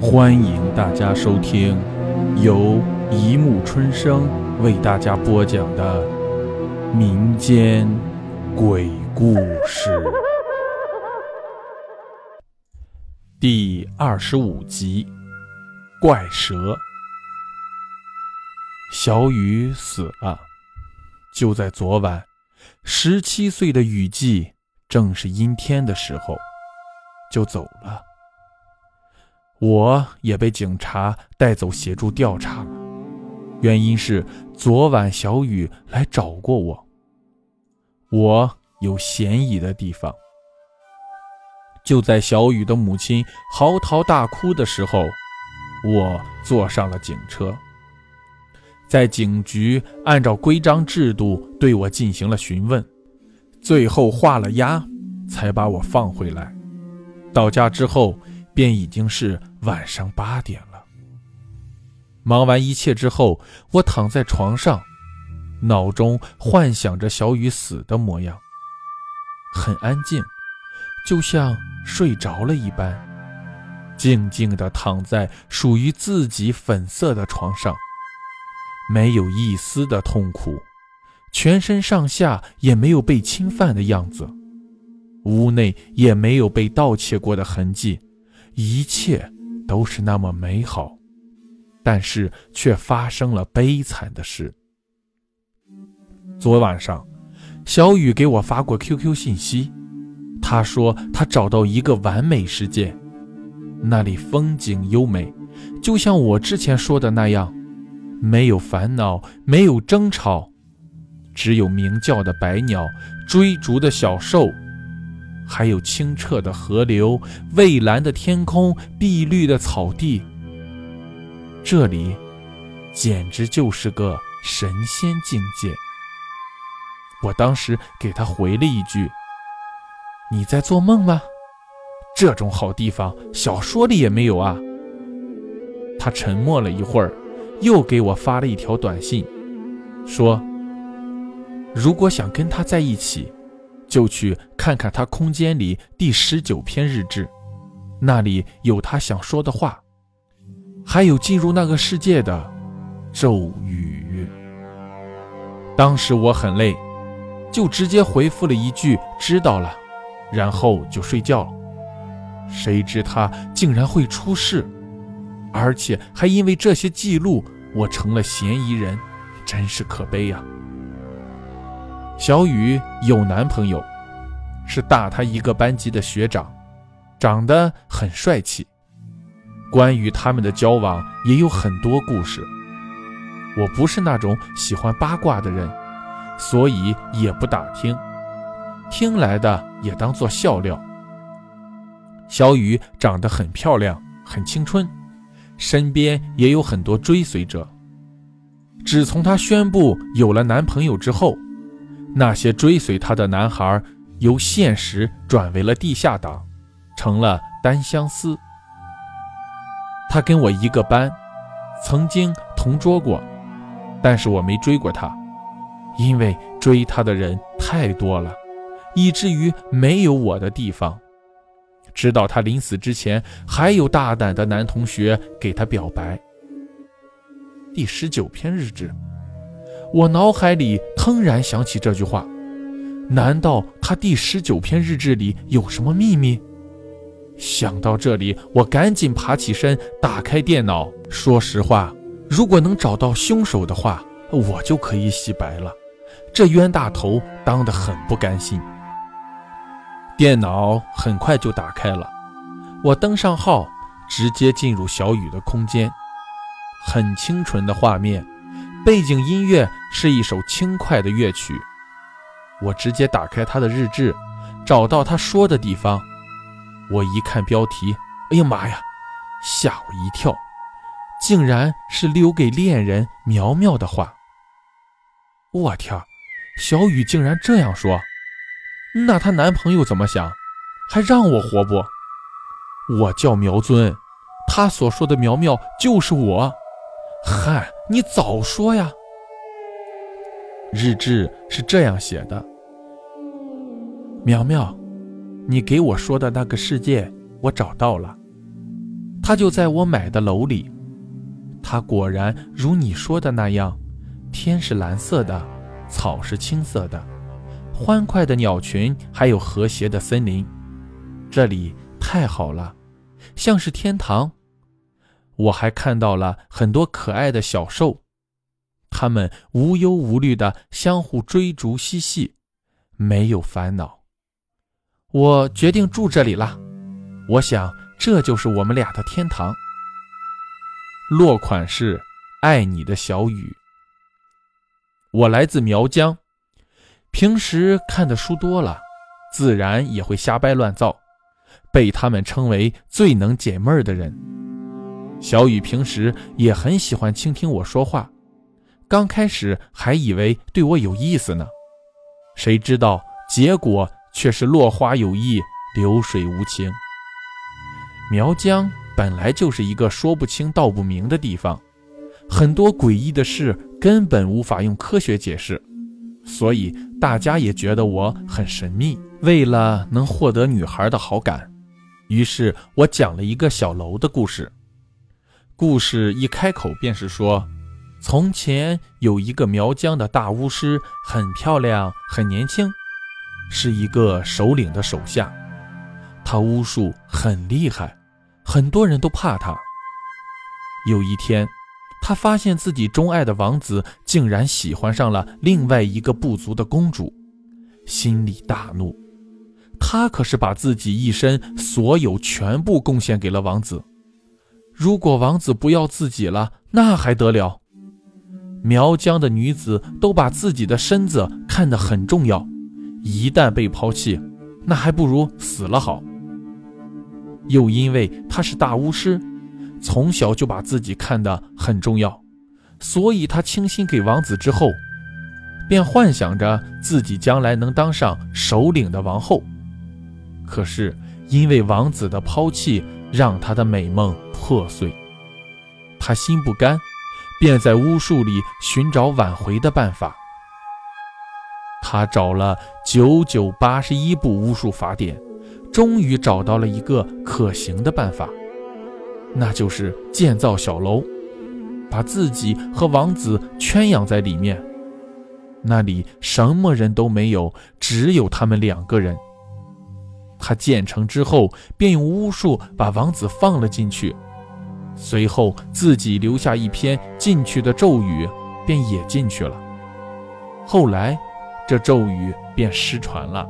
欢迎大家收听由一木春生为大家播讲的民间鬼故事第二十五集《怪蛇》。小雨死了，就在昨晚。十七岁的雨季正是阴天的时候，就走了。我也被警察带走协助调查了，原因是昨晚小雨来找过我。我有嫌疑的地方，就在小雨的母亲嚎啕大哭的时候，我坐上了警车，在警局按照规章制度对我进行了询问，最后画了押，才把我放回来。到家之后。便已经是晚上八点了。忙完一切之后，我躺在床上，脑中幻想着小雨死的模样，很安静，就像睡着了一般，静静地躺在属于自己粉色的床上，没有一丝的痛苦，全身上下也没有被侵犯的样子，屋内也没有被盗窃过的痕迹。一切都是那么美好，但是却发生了悲惨的事。昨晚上，小雨给我发过 QQ 信息，他说他找到一个完美世界，那里风景优美，就像我之前说的那样，没有烦恼，没有争吵，只有鸣叫的百鸟，追逐的小兽。还有清澈的河流、蔚蓝的天空、碧绿的草地，这里简直就是个神仙境界。我当时给他回了一句：“你在做梦吗？这种好地方，小说里也没有啊。”他沉默了一会儿，又给我发了一条短信，说：“如果想跟他在一起。”就去看看他空间里第十九篇日志，那里有他想说的话，还有进入那个世界的咒语。当时我很累，就直接回复了一句“知道了”，然后就睡觉了。谁知他竟然会出事，而且还因为这些记录，我成了嫌疑人，真是可悲呀。小雨有男朋友，是大他一个班级的学长，长得很帅气。关于他们的交往也有很多故事。我不是那种喜欢八卦的人，所以也不打听，听来的也当做笑料。小雨长得很漂亮，很青春，身边也有很多追随者。自从她宣布有了男朋友之后，那些追随他的男孩，由现实转为了地下党，成了单相思。他跟我一个班，曾经同桌过，但是我没追过他，因为追他的人太多了，以至于没有我的地方。直到他临死之前，还有大胆的男同学给他表白。第十九篇日志。我脑海里腾然想起这句话，难道他第十九篇日志里有什么秘密？想到这里，我赶紧爬起身，打开电脑。说实话，如果能找到凶手的话，我就可以洗白了。这冤大头当得很不甘心。电脑很快就打开了，我登上号，直接进入小雨的空间，很清纯的画面。背景音乐是一首轻快的乐曲，我直接打开他的日志，找到他说的地方。我一看标题，哎呀妈呀，吓我一跳，竟然是留给恋人苗苗的话。我天，小雨竟然这样说，那她男朋友怎么想？还让我活不？我叫苗尊，他所说的苗苗就是我。嗨，你早说呀！日志是这样写的：苗苗，你给我说的那个世界，我找到了。他就在我买的楼里。他果然如你说的那样，天是蓝色的，草是青色的，欢快的鸟群，还有和谐的森林。这里太好了，像是天堂。我还看到了很多可爱的小兽，他们无忧无虑地相互追逐嬉戏，没有烦恼。我决定住这里了，我想这就是我们俩的天堂。落款是爱你的小雨。我来自苗疆，平时看的书多了，自然也会瞎掰乱造，被他们称为最能解闷儿的人。小雨平时也很喜欢倾听我说话，刚开始还以为对我有意思呢，谁知道结果却是落花有意，流水无情。苗疆。本来就是一个说不清道不明的地方，很多诡异的事根本无法用科学解释，所以大家也觉得我很神秘。为了能获得女孩的好感，于是我讲了一个小楼的故事。故事一开口便是说，从前有一个苗疆的大巫师，很漂亮，很年轻，是一个首领的手下，他巫术很厉害。很多人都怕他。有一天，他发现自己钟爱的王子竟然喜欢上了另外一个部族的公主，心里大怒。他可是把自己一生所有全部贡献给了王子，如果王子不要自己了，那还得了？苗疆的女子都把自己的身子看得很重要，一旦被抛弃，那还不如死了好。又因为他是大巫师，从小就把自己看得很重要，所以他倾心给王子之后，便幻想着自己将来能当上首领的王后。可是因为王子的抛弃，让他的美梦破碎，他心不甘，便在巫术里寻找挽回的办法。他找了九九八十一部巫术法典。终于找到了一个可行的办法，那就是建造小楼，把自己和王子圈养在里面。那里什么人都没有，只有他们两个人。他建成之后，便用巫术把王子放了进去，随后自己留下一篇进去的咒语，便也进去了。后来，这咒语便失传了。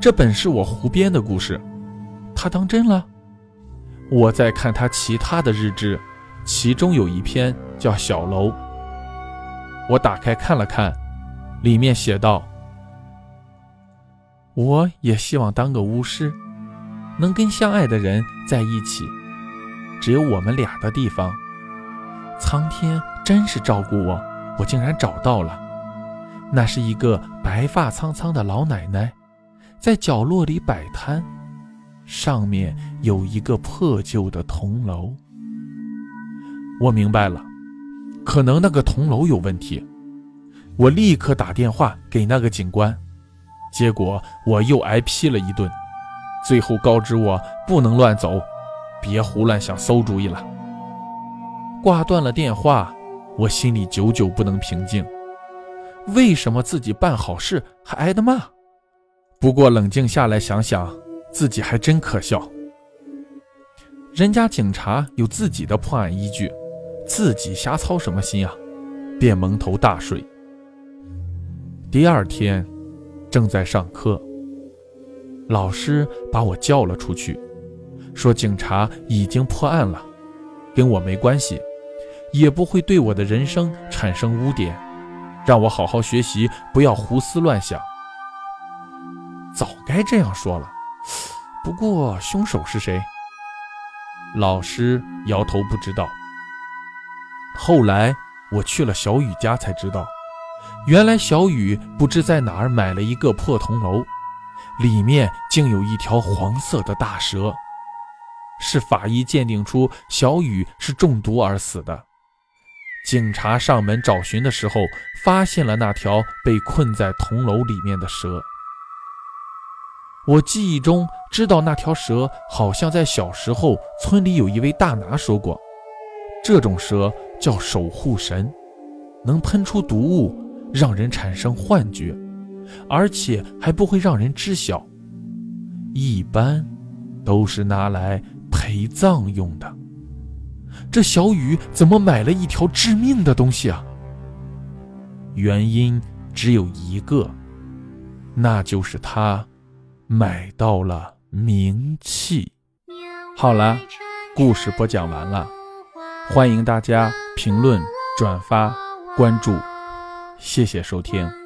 这本是我胡编的故事，他当真了。我在看他其他的日志，其中有一篇叫《小楼》。我打开看了看，里面写道：“我也希望当个巫师，能跟相爱的人在一起，只有我们俩的地方。苍天真是照顾我，我竟然找到了。那是一个白发苍苍的老奶奶。”在角落里摆摊，上面有一个破旧的铜楼。我明白了，可能那个铜楼有问题。我立刻打电话给那个警官，结果我又挨批了一顿，最后告知我不能乱走，别胡乱想馊主意了。挂断了电话，我心里久久不能平静。为什么自己办好事还挨的骂？不过冷静下来想想，自己还真可笑。人家警察有自己的破案依据，自己瞎操什么心啊？便蒙头大睡。第二天，正在上课，老师把我叫了出去，说警察已经破案了，跟我没关系，也不会对我的人生产生污点，让我好好学习，不要胡思乱想。早该这样说了，不过凶手是谁？老师摇头不知道。后来我去了小雨家才知道，原来小雨不知在哪儿买了一个破铜楼，里面竟有一条黄色的大蛇，是法医鉴定出小雨是中毒而死的。警察上门找寻的时候，发现了那条被困在铜楼里面的蛇。我记忆中知道那条蛇好像在小时候村里有一位大拿说过，这种蛇叫守护神，能喷出毒物，让人产生幻觉，而且还不会让人知晓。一般都是拿来陪葬用的。这小雨怎么买了一条致命的东西啊？原因只有一个，那就是他买到了名气。好了，故事播讲完了，欢迎大家评论、转发、关注，谢谢收听。